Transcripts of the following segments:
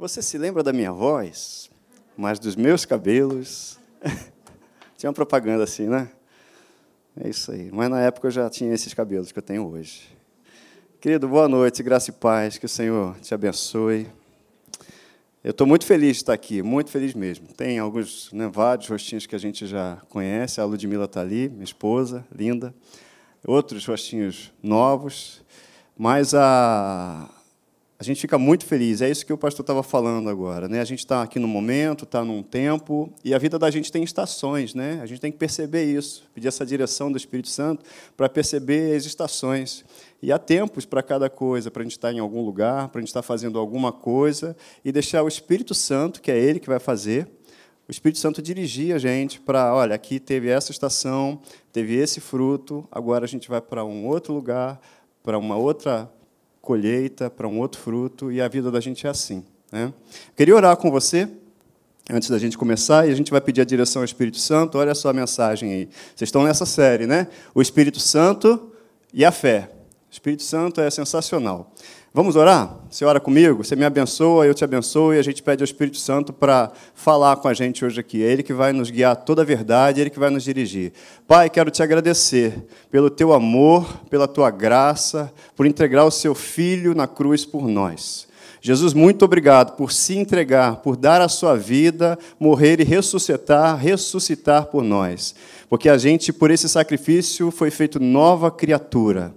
Você se lembra da minha voz, mas dos meus cabelos? tinha uma propaganda assim, né? É isso aí. Mas na época eu já tinha esses cabelos que eu tenho hoje. Querido, boa noite, graça e paz, que o Senhor te abençoe. Eu estou muito feliz de estar aqui, muito feliz mesmo. Tem alguns, né, vários rostinhos que a gente já conhece. A Ludmilla está ali, minha esposa, linda. Outros rostinhos novos. Mas a, a gente fica muito feliz. É isso que o pastor estava falando agora. Né? A gente está aqui no momento, está num tempo, e a vida da gente tem estações. Né? A gente tem que perceber isso, pedir essa direção do Espírito Santo para perceber as estações. E há tempos para cada coisa, para a gente estar tá em algum lugar, para a gente estar tá fazendo alguma coisa, e deixar o Espírito Santo, que é Ele que vai fazer, o Espírito Santo dirigir a gente para, olha, aqui teve essa estação, teve esse fruto, agora a gente vai para um outro lugar, para uma outra colheita, para um outro fruto, e a vida da gente é assim. Né? Queria orar com você, antes da gente começar, e a gente vai pedir a direção ao Espírito Santo. Olha só a mensagem aí. Vocês estão nessa série, né? O Espírito Santo e a fé. O Espírito Santo é sensacional. Vamos orar? Você ora comigo? Você me abençoa, eu te abençoo, e a gente pede ao Espírito Santo para falar com a gente hoje aqui. É Ele que vai nos guiar toda a verdade, é Ele que vai nos dirigir. Pai, quero te agradecer pelo teu amor, pela tua graça, por entregar o seu Filho na cruz por nós. Jesus, muito obrigado por se entregar, por dar a sua vida, morrer e ressuscitar, ressuscitar por nós. Porque a gente, por esse sacrifício, foi feito nova criatura.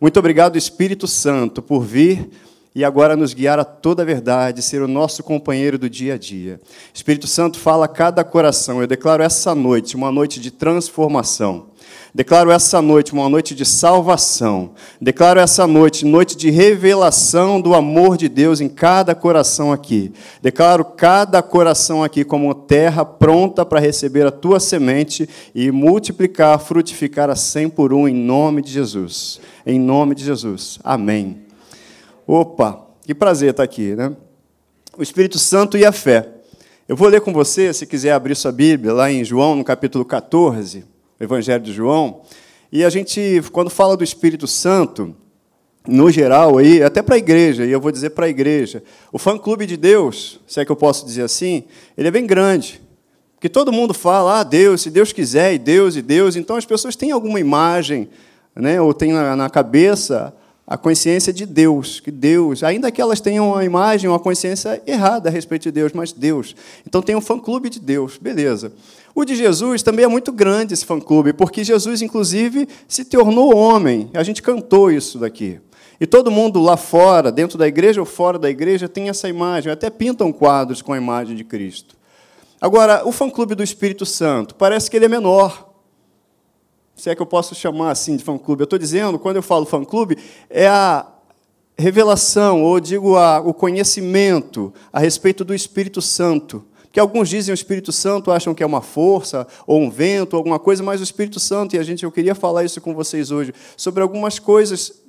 Muito obrigado, Espírito Santo, por vir e agora nos guiar a toda a verdade, ser o nosso companheiro do dia a dia. Espírito Santo, fala a cada coração. Eu declaro essa noite uma noite de transformação. Declaro essa noite uma noite de salvação. Declaro essa noite noite de revelação do amor de Deus em cada coração aqui. Declaro cada coração aqui como terra pronta para receber a tua semente e multiplicar, frutificar a cem por um em nome de Jesus. Em nome de Jesus. Amém. Opa, que prazer estar aqui, né? O Espírito Santo e a fé. Eu vou ler com você, se quiser abrir sua Bíblia, lá em João, no capítulo 14. Evangelho de João. E a gente, quando fala do Espírito Santo, no geral, aí, até para a igreja, e eu vou dizer para a igreja, o fã-clube de Deus, se é que eu posso dizer assim, ele é bem grande. Porque todo mundo fala, ah, Deus, se Deus quiser, e Deus, e Deus. Então as pessoas têm alguma imagem, né, ou têm na, na cabeça a consciência de Deus, que Deus, ainda que elas tenham uma imagem, uma consciência errada a respeito de Deus, mas Deus. Então tem um fã-clube de Deus, beleza. O de Jesus também é muito grande esse fã-clube, porque Jesus, inclusive, se tornou homem. A gente cantou isso daqui. E todo mundo lá fora, dentro da igreja ou fora da igreja, tem essa imagem, até pintam quadros com a imagem de Cristo. Agora, o fã-clube do Espírito Santo, parece que ele é menor. Se é que eu posso chamar assim de fã-clube. Eu estou dizendo, quando eu falo fã-clube, é a revelação, ou digo a, o conhecimento a respeito do Espírito Santo que alguns dizem o Espírito Santo, acham que é uma força, ou um vento, ou alguma coisa, mas o Espírito Santo, e a gente, eu queria falar isso com vocês hoje, sobre algumas coisas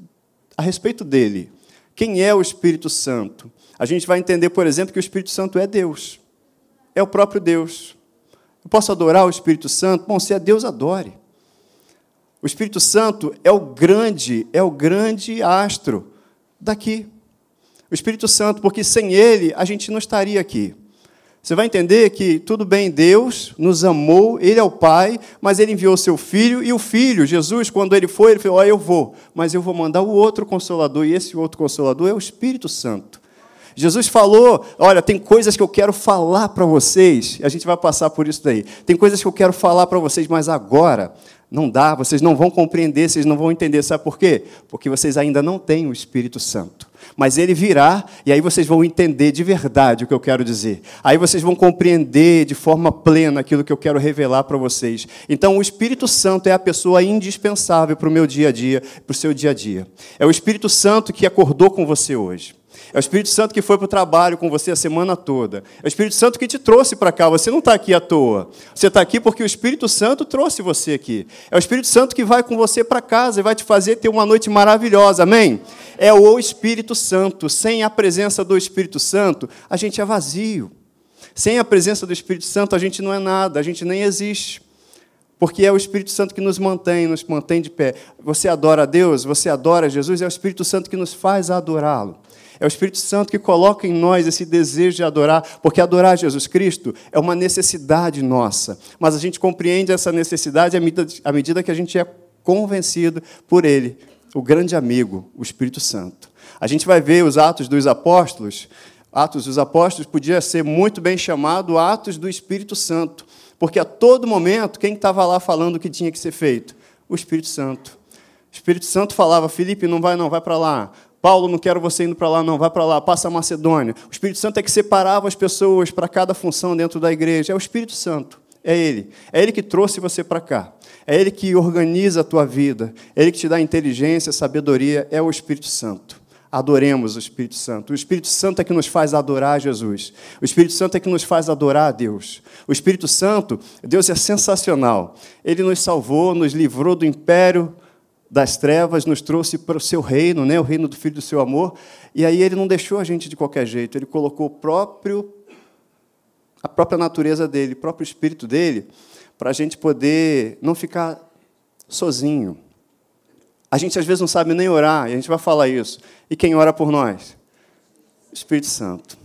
a respeito dele. Quem é o Espírito Santo? A gente vai entender, por exemplo, que o Espírito Santo é Deus. É o próprio Deus. Eu posso adorar o Espírito Santo? Bom, se é Deus, adore. O Espírito Santo é o grande, é o grande astro daqui. O Espírito Santo, porque sem ele a gente não estaria aqui. Você vai entender que, tudo bem, Deus nos amou, Ele é o Pai, mas Ele enviou seu Filho, e o Filho, Jesus, quando ele foi, ele falou: Olha, eu vou, mas eu vou mandar o outro consolador, e esse outro consolador é o Espírito Santo. Jesus falou: Olha, tem coisas que eu quero falar para vocês, a gente vai passar por isso daí. Tem coisas que eu quero falar para vocês, mas agora não dá, vocês não vão compreender, vocês não vão entender. Sabe por quê? Porque vocês ainda não têm o Espírito Santo mas ele virá e aí vocês vão entender de verdade o que eu quero dizer. Aí vocês vão compreender de forma plena aquilo que eu quero revelar para vocês. Então, o Espírito Santo é a pessoa indispensável para o meu dia a dia, para o seu dia a dia. É o Espírito Santo que acordou com você hoje. É o Espírito Santo que foi para o trabalho com você a semana toda. É o Espírito Santo que te trouxe para cá. Você não está aqui à toa. Você está aqui porque o Espírito Santo trouxe você aqui. É o Espírito Santo que vai com você para casa e vai te fazer ter uma noite maravilhosa. Amém? É o Espírito Santo. Sem a presença do Espírito Santo, a gente é vazio. Sem a presença do Espírito Santo, a gente não é nada, a gente nem existe. Porque é o Espírito Santo que nos mantém, nos mantém de pé. Você adora a Deus, você adora Jesus, é o Espírito Santo que nos faz adorá-lo. É o Espírito Santo que coloca em nós esse desejo de adorar, porque adorar Jesus Cristo é uma necessidade nossa. Mas a gente compreende essa necessidade à medida que a gente é convencido por Ele, o grande amigo, o Espírito Santo. A gente vai ver os Atos dos Apóstolos. Atos dos Apóstolos podia ser muito bem chamado Atos do Espírito Santo, porque a todo momento quem estava lá falando o que tinha que ser feito? O Espírito Santo. O Espírito Santo falava: Felipe, não vai, não, vai para lá. Paulo, não quero você indo para lá, não, vai para lá, passa a Macedônia. O Espírito Santo é que separava as pessoas para cada função dentro da igreja. É o Espírito Santo, é Ele. É Ele que trouxe você para cá. É Ele que organiza a tua vida. É Ele que te dá inteligência, sabedoria. É o Espírito Santo. Adoremos o Espírito Santo. O Espírito Santo é que nos faz adorar Jesus. O Espírito Santo é que nos faz adorar a Deus. O Espírito Santo, Deus é sensacional. Ele nos salvou, nos livrou do império das trevas, nos trouxe para o seu reino, né? o reino do Filho do seu amor. E aí ele não deixou a gente de qualquer jeito, ele colocou o próprio, a própria natureza dele, o próprio espírito dele, para a gente poder não ficar sozinho. A gente às vezes não sabe nem orar, e a gente vai falar isso. E quem ora por nós? Espírito Santo.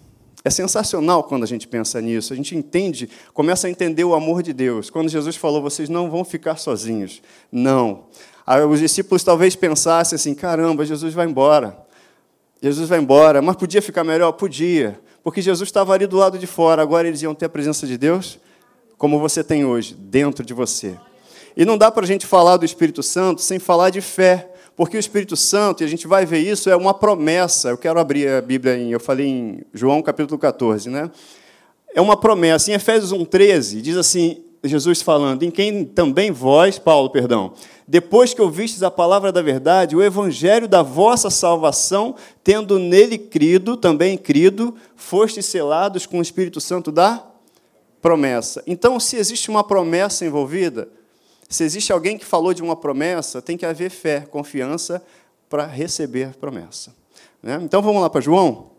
É sensacional quando a gente pensa nisso. A gente entende, começa a entender o amor de Deus. Quando Jesus falou, vocês não vão ficar sozinhos. Não. Os discípulos talvez pensassem assim: caramba, Jesus vai embora. Jesus vai embora. Mas podia ficar melhor? Podia. Porque Jesus estava ali do lado de fora. Agora eles iam ter a presença de Deus, como você tem hoje, dentro de você. E não dá para a gente falar do Espírito Santo sem falar de fé. Porque o Espírito Santo, e a gente vai ver isso, é uma promessa. Eu quero abrir a Bíblia em, eu falei em João capítulo 14, né? É uma promessa. Em Efésios 1:13 diz assim, Jesus falando, em quem também vós, Paulo, perdão, depois que ouvistes a palavra da verdade, o evangelho da vossa salvação, tendo nele crido, também crido, fostes selados com o Espírito Santo da promessa. Então, se existe uma promessa envolvida, se existe alguém que falou de uma promessa, tem que haver fé, confiança para receber promessa. Né? Então, vamos lá para João?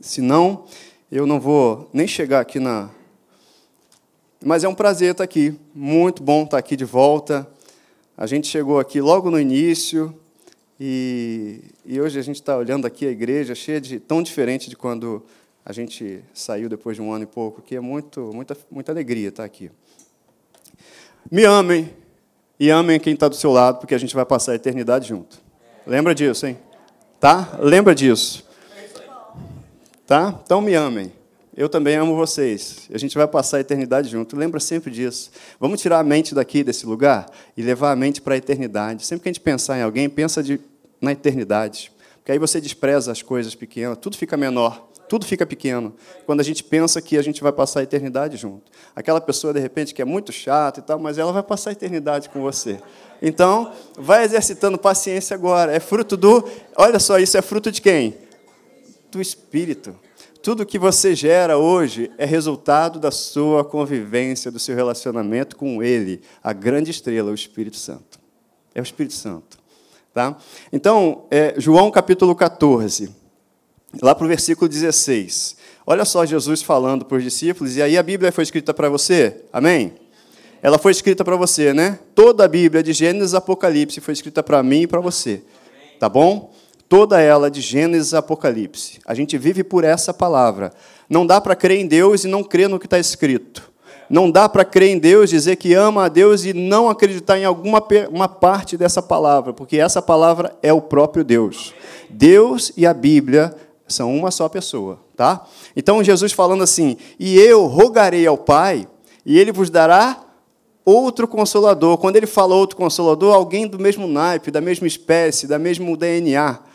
Senão, eu não vou nem chegar aqui na. Mas é um prazer estar aqui, muito bom estar aqui de volta. A gente chegou aqui logo no início e, e hoje a gente está olhando aqui a igreja cheia de tão diferente de quando a gente saiu depois de um ano e pouco, que é muito, muita, muita alegria estar aqui. Me amem e amem quem está do seu lado, porque a gente vai passar a eternidade junto. Lembra disso, hein? Tá? Lembra disso. Tá? Então me amem. Eu também amo vocês. A gente vai passar a eternidade junto. Lembra sempre disso. Vamos tirar a mente daqui, desse lugar, e levar a mente para a eternidade. Sempre que a gente pensar em alguém, pensa de, na eternidade. Porque aí você despreza as coisas pequenas, tudo fica menor, tudo fica pequeno. Quando a gente pensa que a gente vai passar a eternidade junto. Aquela pessoa, de repente, que é muito chata e tal, mas ela vai passar a eternidade com você. Então, vai exercitando paciência agora. É fruto do. Olha só, isso é fruto de quem? Do Espírito. Tudo que você gera hoje é resultado da sua convivência, do seu relacionamento com Ele, a grande estrela, o Espírito Santo. É o Espírito Santo. Tá? Então, é, João capítulo 14, lá para o versículo 16. Olha só Jesus falando para os discípulos, e aí a Bíblia foi escrita para você? Amém? Ela foi escrita para você, né? Toda a Bíblia, de Gênesis a Apocalipse, foi escrita para mim e para você. Tá bom? Toda ela de Gênesis a Apocalipse. A gente vive por essa palavra. Não dá para crer em Deus e não crer no que está escrito. Não dá para crer em Deus, dizer que ama a Deus e não acreditar em alguma uma parte dessa palavra, porque essa palavra é o próprio Deus. Deus e a Bíblia são uma só pessoa, tá? Então Jesus falando assim: "E eu rogarei ao Pai, e ele vos dará outro consolador". Quando ele fala outro consolador, alguém do mesmo naipe, da mesma espécie, da mesmo DNA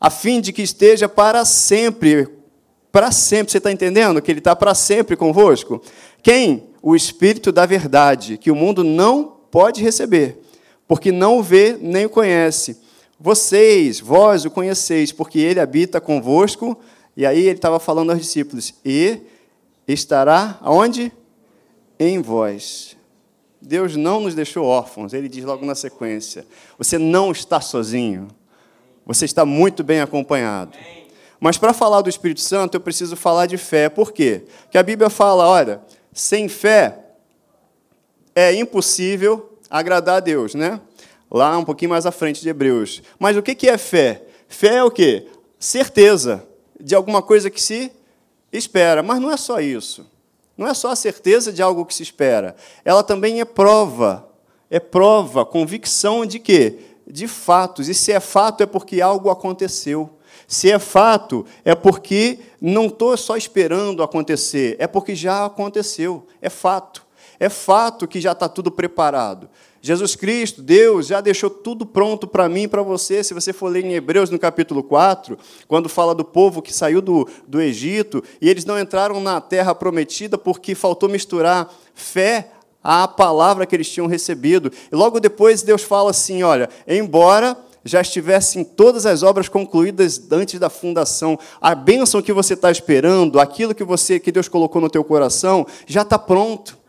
a fim de que esteja para sempre. Para sempre, você está entendendo que ele está para sempre convosco? Quem? O Espírito da Verdade, que o mundo não pode receber, porque não o vê nem o conhece. Vocês, vós o conheceis, porque ele habita convosco. E aí ele estava falando aos discípulos: e estará aonde? Em vós. Deus não nos deixou órfãos, ele diz logo na sequência: você não está sozinho. Você está muito bem acompanhado. Mas para falar do Espírito Santo, eu preciso falar de fé. Por quê? Porque a Bíblia fala, olha, sem fé é impossível agradar a Deus, né? Lá um pouquinho mais à frente de Hebreus. Mas o que é fé? Fé é o quê? certeza de alguma coisa que se espera. Mas não é só isso. Não é só a certeza de algo que se espera. Ela também é prova. É prova, convicção de quê? De fatos. E se é fato, é porque algo aconteceu. Se é fato, é porque não estou só esperando acontecer, é porque já aconteceu. É fato. É fato que já está tudo preparado. Jesus Cristo, Deus, já deixou tudo pronto para mim e para você. Se você for ler em Hebreus, no capítulo 4, quando fala do povo que saiu do, do Egito e eles não entraram na terra prometida porque faltou misturar fé à palavra que eles tinham recebido. E logo depois Deus fala assim: olha, embora já estivessem todas as obras concluídas antes da fundação, a bênção que você está esperando, aquilo que você que Deus colocou no teu coração, já está pronto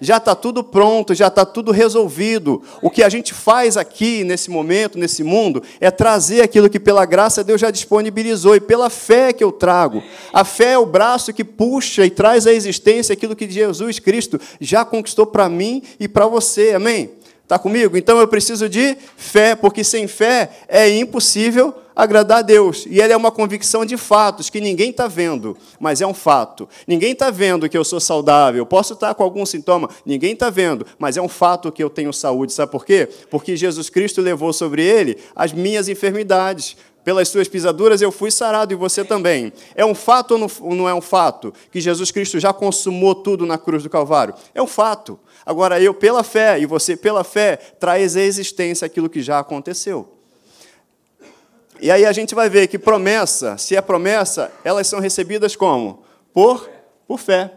já está tudo pronto, já está tudo resolvido. O que a gente faz aqui, nesse momento, nesse mundo, é trazer aquilo que, pela graça, Deus já disponibilizou e pela fé que eu trago. A fé é o braço que puxa e traz à existência aquilo que Jesus Cristo já conquistou para mim e para você. Amém? Está comigo? Então eu preciso de fé, porque sem fé é impossível agradar a Deus. E ela é uma convicção de fatos que ninguém está vendo, mas é um fato. Ninguém está vendo que eu sou saudável. Eu posso estar com algum sintoma, ninguém está vendo, mas é um fato que eu tenho saúde. Sabe por quê? Porque Jesus Cristo levou sobre ele as minhas enfermidades. Pelas suas pisaduras eu fui sarado e você também. É um fato ou não é um fato? Que Jesus Cristo já consumou tudo na cruz do Calvário? É um fato. Agora, eu, pela fé, e você, pela fé, traz à existência aquilo que já aconteceu. E aí a gente vai ver que promessa, se é promessa, elas são recebidas como? Por, por fé.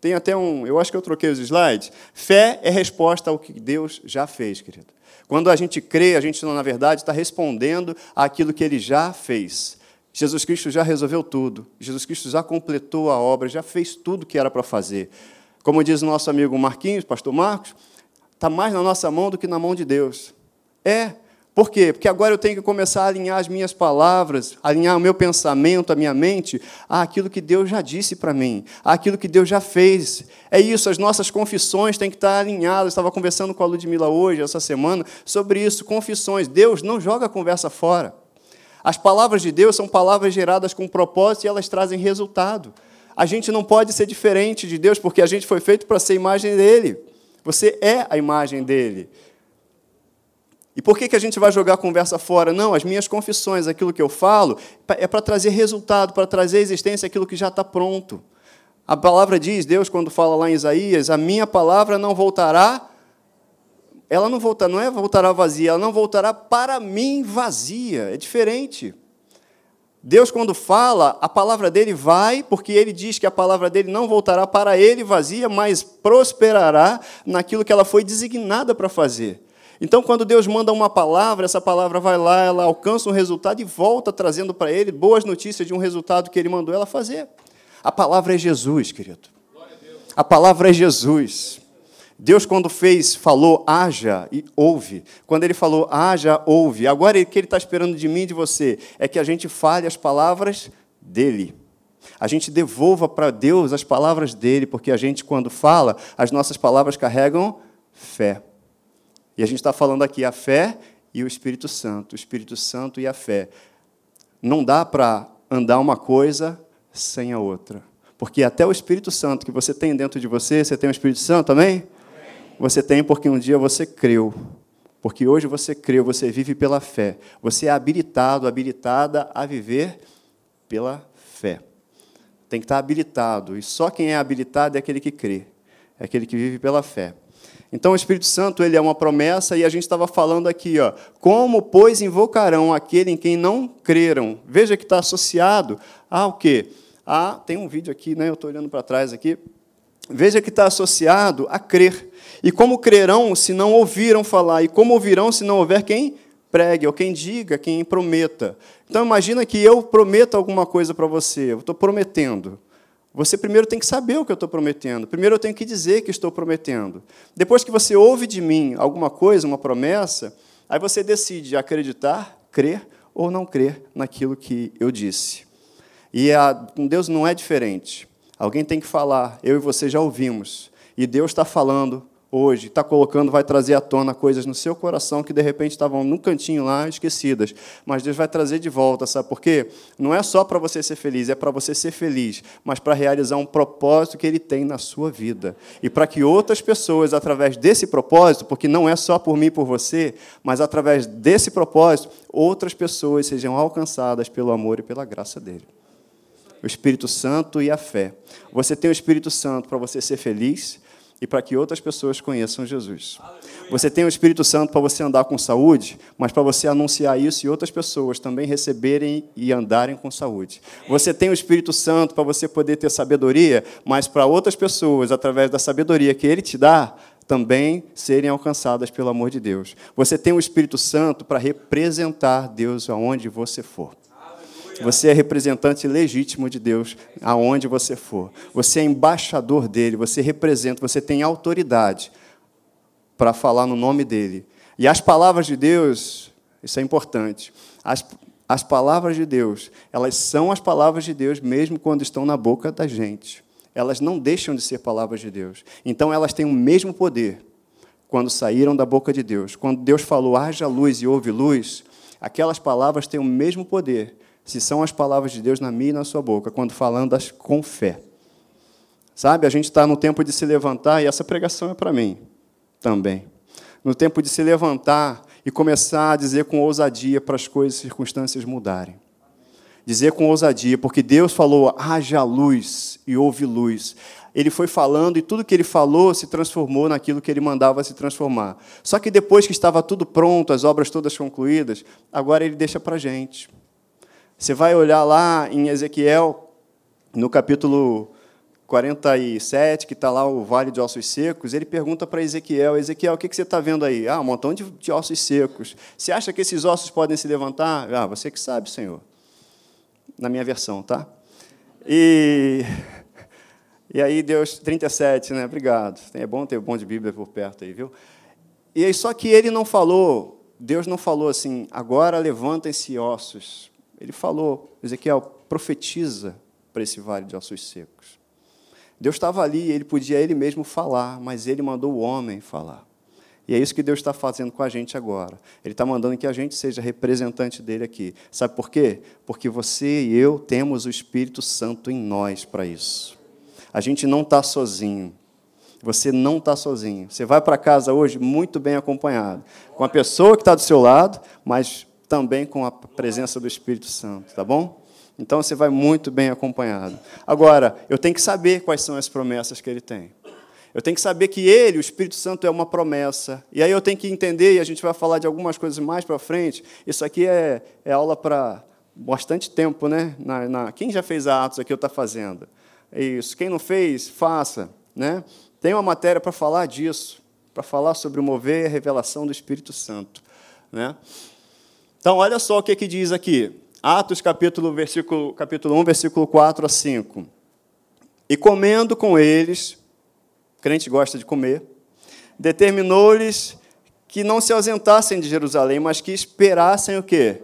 Tem até um, eu acho que eu troquei os slides. Fé é resposta ao que Deus já fez, querido. Quando a gente crê, a gente, na verdade, está respondendo àquilo que Ele já fez. Jesus Cristo já resolveu tudo. Jesus Cristo já completou a obra, já fez tudo que era para fazer. Como diz nosso amigo Marquinhos, pastor Marcos, está mais na nossa mão do que na mão de Deus. É. Por quê? Porque agora eu tenho que começar a alinhar as minhas palavras, alinhar o meu pensamento, a minha mente, àquilo que Deus já disse para mim, àquilo que Deus já fez. É isso, as nossas confissões têm que estar alinhadas. Eu estava conversando com a Ludmilla hoje, essa semana, sobre isso, confissões. Deus não joga a conversa fora. As palavras de Deus são palavras geradas com propósito e elas trazem resultado. A gente não pode ser diferente de Deus, porque a gente foi feito para ser imagem dele. Você é a imagem dele. E por que, que a gente vai jogar a conversa fora? Não, as minhas confissões, aquilo que eu falo, é para trazer resultado, para trazer existência aquilo que já está pronto. A palavra diz, Deus, quando fala lá em Isaías, a minha palavra não voltará, ela não volta, não é voltará vazia, ela não voltará para mim vazia. É diferente. Deus, quando fala, a palavra dele vai, porque ele diz que a palavra dele não voltará para ele vazia, mas prosperará naquilo que ela foi designada para fazer. Então, quando Deus manda uma palavra, essa palavra vai lá, ela alcança um resultado e volta trazendo para ele boas notícias de um resultado que ele mandou ela fazer. A palavra é Jesus, querido. A palavra é Jesus. Deus, quando fez, falou, haja e ouve. Quando ele falou, haja, ouve. Agora, o que ele está esperando de mim e de você é que a gente fale as palavras dele. A gente devolva para Deus as palavras dele, porque a gente, quando fala, as nossas palavras carregam fé. E a gente está falando aqui a fé e o Espírito Santo, o Espírito Santo e a fé. Não dá para andar uma coisa sem a outra. Porque até o Espírito Santo que você tem dentro de você, você tem o Espírito Santo, amém? Você tem porque um dia você creu. Porque hoje você creu, você vive pela fé. Você é habilitado, habilitada a viver pela fé. Tem que estar habilitado. E só quem é habilitado é aquele que crê. É aquele que vive pela fé. Então o Espírito Santo ele é uma promessa e a gente estava falando aqui, ó, como pois invocarão aquele em quem não creram? Veja que está associado ao quê? Ah, tem um vídeo aqui, né? Eu estou olhando para trás aqui. Veja que está associado a crer. E como crerão se não ouviram falar? E como ouvirão se não houver quem pregue, ou quem diga, quem prometa? Então imagina que eu prometo alguma coisa para você, eu estou prometendo. Você primeiro tem que saber o que eu estou prometendo. Primeiro eu tenho que dizer que estou prometendo. Depois que você ouve de mim alguma coisa, uma promessa, aí você decide acreditar, crer ou não crer naquilo que eu disse. E a, com Deus não é diferente. Alguém tem que falar, eu e você já ouvimos. E Deus está falando hoje, está colocando, vai trazer à tona coisas no seu coração que de repente estavam num cantinho lá esquecidas. Mas Deus vai trazer de volta, sabe por quê? Não é só para você ser feliz, é para você ser feliz, mas para realizar um propósito que Ele tem na sua vida. E para que outras pessoas, através desse propósito, porque não é só por mim e por você, mas através desse propósito, outras pessoas sejam alcançadas pelo amor e pela graça dele. O Espírito Santo e a fé. Você tem o Espírito Santo para você ser feliz, e para que outras pessoas conheçam Jesus. Você tem o Espírito Santo para você andar com saúde, mas para você anunciar isso e outras pessoas também receberem e andarem com saúde. Você tem o Espírito Santo para você poder ter sabedoria, mas para outras pessoas, através da sabedoria que Ele te dá, também serem alcançadas pelo amor de Deus. Você tem o Espírito Santo para representar Deus aonde você for. Você é representante legítimo de Deus aonde você for. Você é embaixador dele, você representa, você tem autoridade para falar no nome dele. E as palavras de Deus, isso é importante. As, as palavras de Deus, elas são as palavras de Deus mesmo quando estão na boca da gente. Elas não deixam de ser palavras de Deus. Então elas têm o mesmo poder quando saíram da boca de Deus. Quando Deus falou, haja luz e houve luz, aquelas palavras têm o mesmo poder se são as palavras de Deus na minha e na sua boca, quando falando-as com fé. Sabe, a gente está no tempo de se levantar, e essa pregação é para mim também. No tempo de se levantar e começar a dizer com ousadia para as coisas e circunstâncias mudarem. Dizer com ousadia, porque Deus falou: haja luz e houve luz. Ele foi falando e tudo que ele falou se transformou naquilo que ele mandava se transformar. Só que depois que estava tudo pronto, as obras todas concluídas, agora ele deixa para a gente. Você vai olhar lá em Ezequiel, no capítulo 47, que está lá o Vale de Ossos Secos, ele pergunta para Ezequiel: Ezequiel, o que você está vendo aí? Ah, um montão de, de ossos secos. Você acha que esses ossos podem se levantar? Ah, você que sabe, Senhor. Na minha versão, tá? E, e aí, Deus, 37, né? Obrigado. É bom ter bom de Bíblia por perto aí, viu? E aí, só que ele não falou, Deus não falou assim, agora levantem-se ossos ele falou, Ezequiel, profetiza para esse vale de ossos secos. Deus estava ali, ele podia ele mesmo falar, mas ele mandou o homem falar. E é isso que Deus está fazendo com a gente agora. Ele está mandando que a gente seja representante dele aqui. Sabe por quê? Porque você e eu temos o Espírito Santo em nós para isso. A gente não está sozinho. Você não está sozinho. Você vai para casa hoje muito bem acompanhado, com a pessoa que está do seu lado, mas também com a presença do Espírito Santo, tá bom? Então você vai muito bem acompanhado. Agora, eu tenho que saber quais são as promessas que ele tem. Eu tenho que saber que ele, o Espírito Santo, é uma promessa. E aí eu tenho que entender, e a gente vai falar de algumas coisas mais para frente. Isso aqui é, é aula para bastante tempo, né? Na, na, quem já fez Atos aqui ou está fazendo? Isso. Quem não fez, faça. Né? Tem uma matéria para falar disso, para falar sobre o mover e a revelação do Espírito Santo. Né? Então, olha só o que, que diz aqui. Atos, capítulo, versículo, capítulo 1, versículo 4 a 5. E comendo com eles, crente gosta de comer, determinou-lhes que não se ausentassem de Jerusalém, mas que esperassem o quê?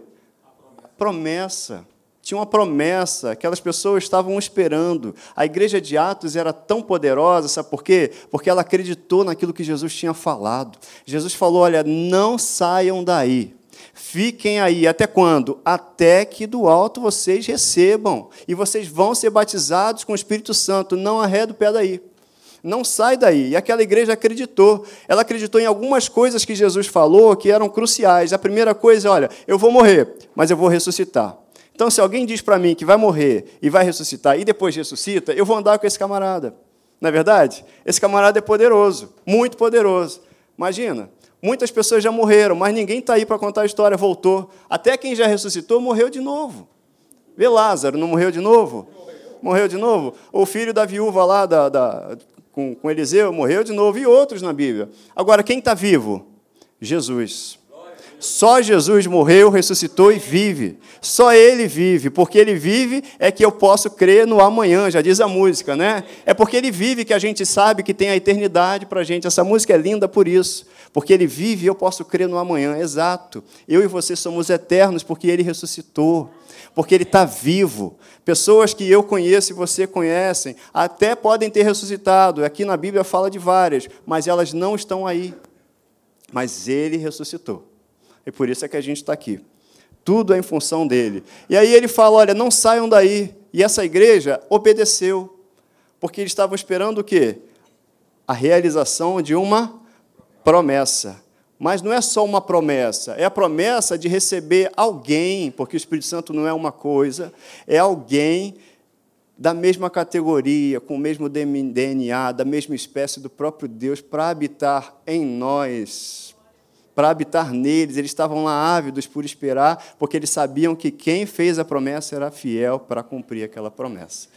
A promessa. Tinha uma promessa, aquelas pessoas estavam esperando. A igreja de Atos era tão poderosa, sabe por quê? Porque ela acreditou naquilo que Jesus tinha falado. Jesus falou: olha, não saiam daí. Fiquem aí até quando? Até que do alto vocês recebam. E vocês vão ser batizados com o Espírito Santo. Não arreda o pé daí. Não sai daí. E aquela igreja acreditou. Ela acreditou em algumas coisas que Jesus falou que eram cruciais. A primeira coisa, olha, eu vou morrer, mas eu vou ressuscitar. Então, se alguém diz para mim que vai morrer e vai ressuscitar e depois ressuscita, eu vou andar com esse camarada. Não é verdade? Esse camarada é poderoso, muito poderoso. Imagina, Muitas pessoas já morreram, mas ninguém está aí para contar a história, voltou. Até quem já ressuscitou morreu de novo. Vê Lázaro, não morreu de novo? Morreu de novo? O filho da viúva lá da, da, com, com Eliseu morreu de novo, e outros na Bíblia. Agora, quem está vivo? Jesus. Só Jesus morreu, ressuscitou e vive. Só Ele vive. Porque Ele vive é que eu posso crer no amanhã, já diz a música, né? É porque Ele vive que a gente sabe que tem a eternidade para a gente. Essa música é linda por isso. Porque Ele vive eu posso crer no amanhã. Exato. Eu e você somos eternos porque Ele ressuscitou. Porque Ele está vivo. Pessoas que eu conheço e você conhecem até podem ter ressuscitado. Aqui na Bíblia fala de várias, mas elas não estão aí. Mas Ele ressuscitou. E por isso é que a gente está aqui. Tudo é em função dele. E aí ele fala: olha, não saiam daí. E essa igreja obedeceu. Porque eles estavam esperando o quê? A realização de uma promessa. Mas não é só uma promessa, é a promessa de receber alguém, porque o Espírito Santo não é uma coisa, é alguém da mesma categoria, com o mesmo DNA, da mesma espécie do próprio Deus, para habitar em nós para habitar neles. Eles estavam lá ávidos por esperar, porque eles sabiam que quem fez a promessa era fiel para cumprir aquela promessa.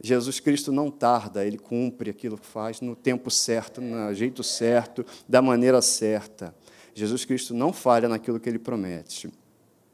Jesus Cristo não tarda, ele cumpre aquilo que faz no tempo certo, no jeito certo, da maneira certa. Jesus Cristo não falha naquilo que ele promete.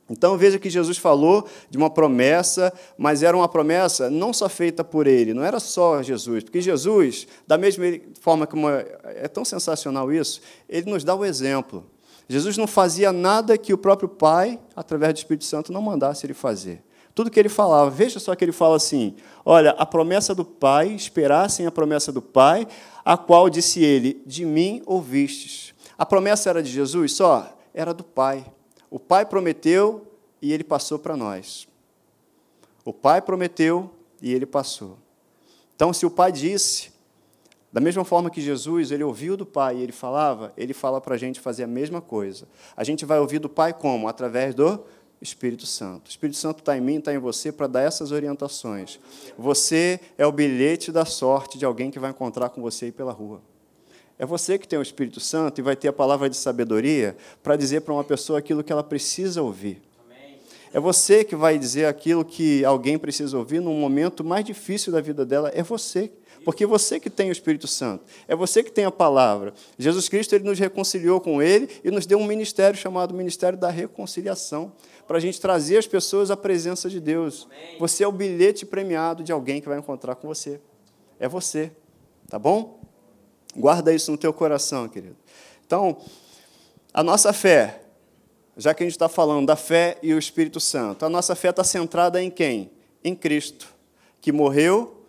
Então veja que Jesus falou de uma promessa, mas era uma promessa não só feita por ele, não era só Jesus, porque Jesus, da mesma forma que uma, é tão sensacional isso, ele nos dá o exemplo. Jesus não fazia nada que o próprio Pai, através do Espírito Santo, não mandasse ele fazer. Tudo que ele falava, veja só que ele fala assim: olha, a promessa do Pai, esperassem a promessa do Pai, a qual disse ele: de mim ouvistes. A promessa era de Jesus só? Era do Pai. O Pai prometeu e ele passou para nós. O Pai prometeu e ele passou. Então, se o Pai disse, da mesma forma que Jesus, ele ouviu do Pai e ele falava, ele fala para a gente fazer a mesma coisa. A gente vai ouvir do Pai como? Através do Espírito Santo. O Espírito Santo está em mim, está em você para dar essas orientações. Você é o bilhete da sorte de alguém que vai encontrar com você aí pela rua. É você que tem o Espírito Santo e vai ter a palavra de sabedoria para dizer para uma pessoa aquilo que ela precisa ouvir. É você que vai dizer aquilo que alguém precisa ouvir num momento mais difícil da vida dela. É você. Porque é você que tem o Espírito Santo. É você que tem a palavra. Jesus Cristo ele nos reconciliou com Ele e nos deu um ministério chamado Ministério da Reconciliação para a gente trazer as pessoas à presença de Deus. Você é o bilhete premiado de alguém que vai encontrar com você. É você. Tá bom? Guarda isso no teu coração, querido. Então, a nossa fé, já que a gente está falando da fé e o Espírito Santo, a nossa fé está centrada em quem? Em Cristo, que morreu,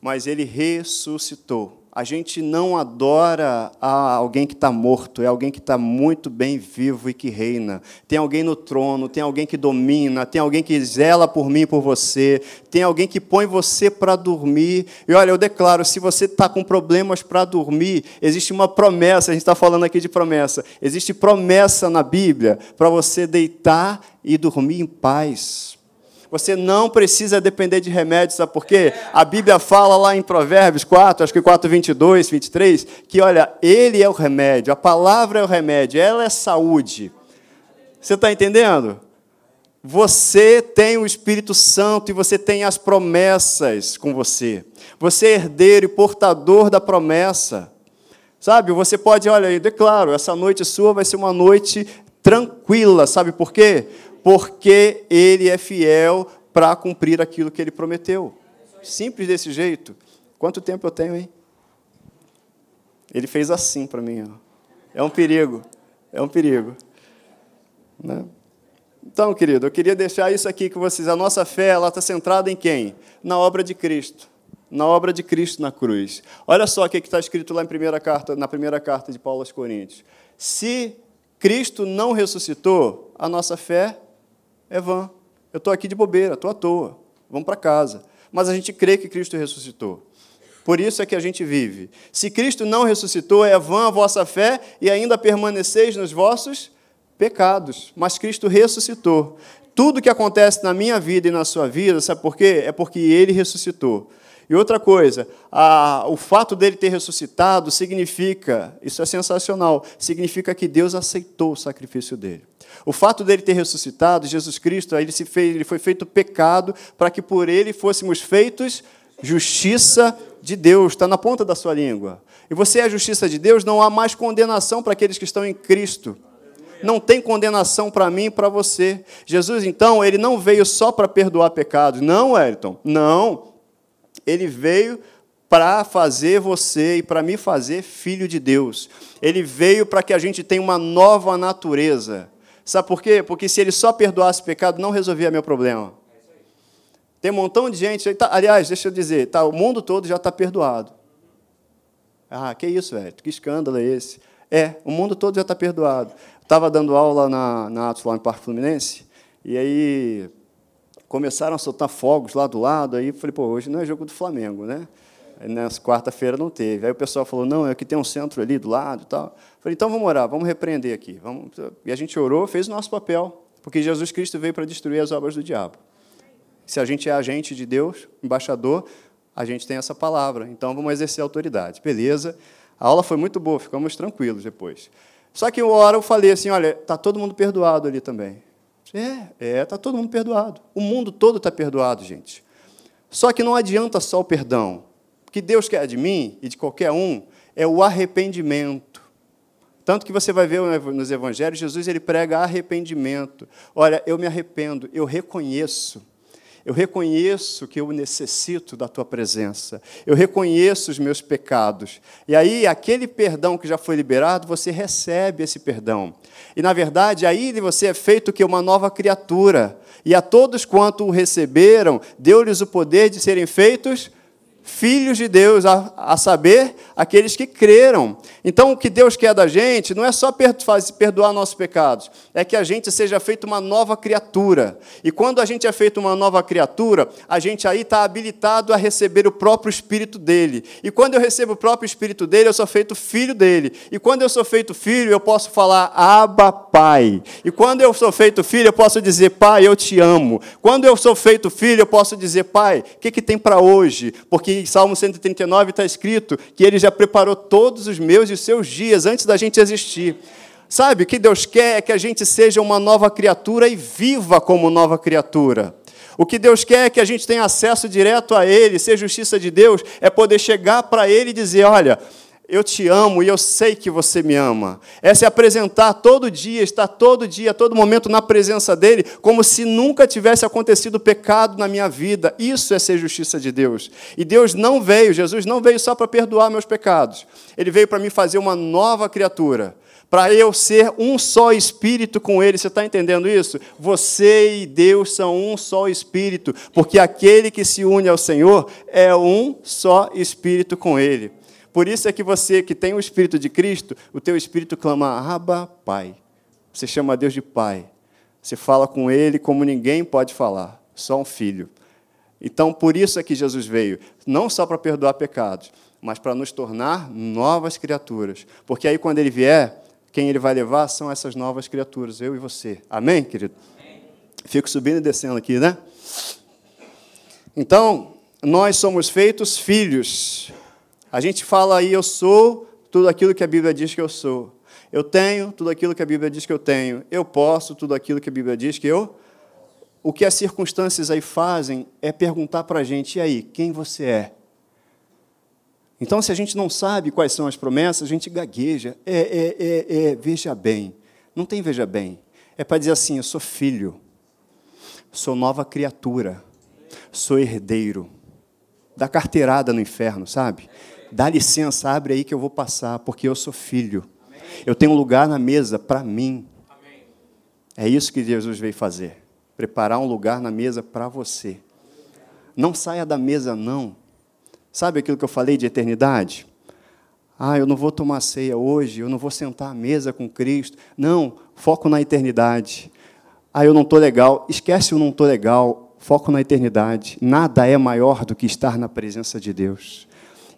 mas ele ressuscitou a gente não adora alguém que está morto, é alguém que está muito bem vivo e que reina. Tem alguém no trono, tem alguém que domina, tem alguém que zela por mim e por você, tem alguém que põe você para dormir. E olha, eu declaro: se você está com problemas para dormir, existe uma promessa, a gente está falando aqui de promessa, existe promessa na Bíblia para você deitar e dormir em paz. Você não precisa depender de remédios, sabe por quê? A Bíblia fala lá em Provérbios 4, acho que 4, 22, 23, que olha, Ele é o remédio, a palavra é o remédio, ela é saúde. Você está entendendo? Você tem o Espírito Santo e você tem as promessas com você. Você é herdeiro e portador da promessa. Sabe, você pode, olha, eu declaro, essa noite sua vai ser uma noite tranquila, sabe por quê? Porque ele é fiel para cumprir aquilo que ele prometeu. Simples desse jeito. Quanto tempo eu tenho, hein? Ele fez assim para mim. Ó. É um perigo. É um perigo. Né? Então, querido, eu queria deixar isso aqui com vocês. A nossa fé ela está centrada em quem? Na obra de Cristo. Na obra de Cristo na cruz. Olha só o que está escrito lá em primeira carta, na primeira carta de Paulo aos Coríntios. Se Cristo não ressuscitou, a nossa fé é vã. Eu estou aqui de bobeira, estou à toa. Vamos para casa. Mas a gente crê que Cristo ressuscitou. Por isso é que a gente vive. Se Cristo não ressuscitou, é vã a vossa fé e ainda permaneceis nos vossos pecados. Mas Cristo ressuscitou. Tudo que acontece na minha vida e na sua vida, sabe por quê? É porque Ele ressuscitou. E outra coisa, a, o fato dele ter ressuscitado significa, isso é sensacional, significa que Deus aceitou o sacrifício dele. O fato dele ter ressuscitado, Jesus Cristo, ele, se fez, ele foi feito pecado para que por ele fôssemos feitos justiça de Deus. Está na ponta da sua língua. E você é a justiça de Deus, não há mais condenação para aqueles que estão em Cristo. Não tem condenação para mim e para você. Jesus, então, ele não veio só para perdoar pecados. Não, Wellington. Não. Ele veio para fazer você e para me fazer filho de Deus. Ele veio para que a gente tenha uma nova natureza. Sabe por quê? Porque se ele só perdoasse pecado, não resolvia meu problema. Tem um montão de gente. Tá, aliás, deixa eu dizer, tá, o mundo todo já está perdoado. Ah, que isso, velho? Que escândalo é esse? É, o mundo todo já está perdoado. Estava dando aula na, na Atos, lá Parque Fluminense, e aí começaram a soltar fogos lá do lado, aí falei, pô, hoje não é jogo do Flamengo, né? Nessa quarta-feira não teve. Aí o pessoal falou, não, é que tem um centro ali do lado e tal. Falei, então vamos orar, vamos repreender aqui. Vamos... E a gente orou, fez o nosso papel, porque Jesus Cristo veio para destruir as obras do diabo. Se a gente é agente de Deus, embaixador, a gente tem essa palavra. Então vamos exercer autoridade. Beleza. A aula foi muito boa, ficamos tranquilos depois. Só que uma hora eu falei assim: olha, está todo mundo perdoado ali também. É, é, está todo mundo perdoado. O mundo todo está perdoado, gente. Só que não adianta só o perdão. O que Deus quer de mim e de qualquer um é o arrependimento. Tanto que você vai ver nos evangelhos, Jesus ele prega arrependimento. Olha, eu me arrependo, eu reconheço eu reconheço que eu necessito da tua presença. Eu reconheço os meus pecados. E aí, aquele perdão que já foi liberado, você recebe esse perdão. E, na verdade, aí você é feito que uma nova criatura. E a todos quanto o receberam, deu-lhes o poder de serem feitos filhos de Deus, a, a, saber, aqueles que creram. Então, o que Deus quer da gente não é só perdoar nossos pecados, é que a gente seja feito uma nova criatura. E quando a gente é feito uma nova criatura, a gente aí está habilitado a receber o próprio Espírito dele. E quando eu recebo o próprio Espírito dele, eu sou feito filho dele. E quando eu sou feito filho, eu posso falar, Abba, Pai. E quando eu sou feito filho, eu posso dizer, Pai, eu te amo. Quando eu sou feito filho, eu posso dizer, Pai, o que, que tem para hoje? Porque Salmo 139 está escrito que ele já preparou todos os meus e os seus dias antes da gente existir. Sabe, o que Deus quer é que a gente seja uma nova criatura e viva como nova criatura. O que Deus quer é que a gente tenha acesso direto a Ele, ser justiça de Deus, é poder chegar para Ele e dizer: olha, eu te amo e eu sei que você me ama. É se apresentar todo dia, estar todo dia, todo momento na presença dele, como se nunca tivesse acontecido pecado na minha vida. Isso é ser justiça de Deus. E Deus não veio, Jesus não veio só para perdoar meus pecados. Ele veio para me fazer uma nova criatura. Para eu ser um só espírito com Ele. Você está entendendo isso? Você e Deus são um só espírito, porque aquele que se une ao Senhor é um só espírito com Ele. Por isso é que você que tem o Espírito de Cristo, o teu Espírito clama, Abba, Pai. Você chama Deus de Pai. Você fala com Ele como ninguém pode falar, só um filho. Então, por isso é que Jesus veio, não só para perdoar pecados, mas para nos tornar novas criaturas. Porque aí, quando Ele vier, quem Ele vai levar são essas novas criaturas, eu e você. Amém, querido? Amém. Fico subindo e descendo aqui, né? Então, nós somos feitos filhos a gente fala aí, eu sou tudo aquilo que a Bíblia diz que eu sou. Eu tenho tudo aquilo que a Bíblia diz que eu tenho. Eu posso tudo aquilo que a Bíblia diz que eu. O que as circunstâncias aí fazem é perguntar para a gente, e aí, quem você é? Então, se a gente não sabe quais são as promessas, a gente gagueja. É, é, é, é veja bem. Não tem veja bem. É para dizer assim: eu sou filho, sou nova criatura, sou herdeiro. Dá carteirada no inferno, sabe? Dá licença, abre aí que eu vou passar, porque eu sou filho. Amém. Eu tenho um lugar na mesa para mim. Amém. É isso que Jesus veio fazer. Preparar um lugar na mesa para você. Não saia da mesa, não. Sabe aquilo que eu falei de eternidade? Ah, eu não vou tomar ceia hoje, eu não vou sentar à mesa com Cristo. Não, foco na eternidade. Ah, eu não estou legal. Esquece o não estou legal. Foco na eternidade. Nada é maior do que estar na presença de Deus.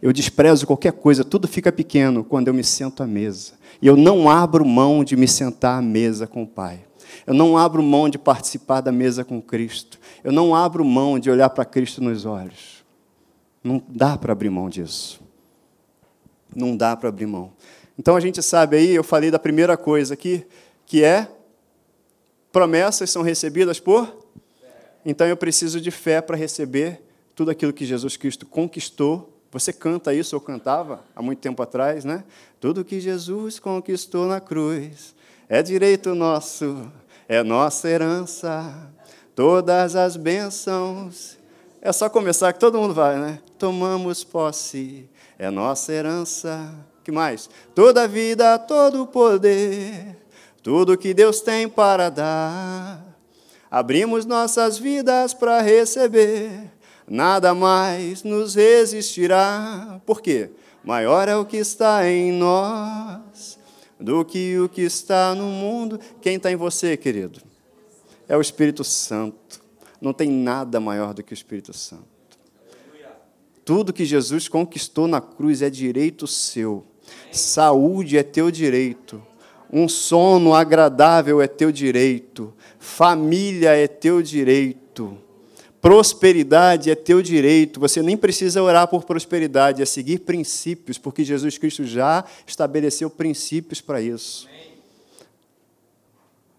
Eu desprezo qualquer coisa, tudo fica pequeno quando eu me sento à mesa. E eu não abro mão de me sentar à mesa com o Pai. Eu não abro mão de participar da mesa com Cristo. Eu não abro mão de olhar para Cristo nos olhos. Não dá para abrir mão disso. Não dá para abrir mão. Então a gente sabe aí, eu falei da primeira coisa aqui, que é promessas são recebidas por então eu preciso de fé para receber tudo aquilo que Jesus Cristo conquistou você canta isso, ou cantava há muito tempo atrás, né? Tudo que Jesus conquistou na cruz é direito nosso, é nossa herança, todas as bênçãos. É só começar que todo mundo vai, né? Tomamos posse, é nossa herança. Que mais? Toda vida, todo poder, tudo que Deus tem para dar. Abrimos nossas vidas para receber, nada mais nos resistirá. Por quê? Maior é o que está em nós do que o que está no mundo. Quem está em você, querido? É o Espírito Santo. Não tem nada maior do que o Espírito Santo. Tudo que Jesus conquistou na cruz é direito seu. Saúde é teu direito. Um sono agradável é teu direito. Família é teu direito. Prosperidade é teu direito. Você nem precisa orar por prosperidade, é seguir princípios, porque Jesus Cristo já estabeleceu princípios para isso.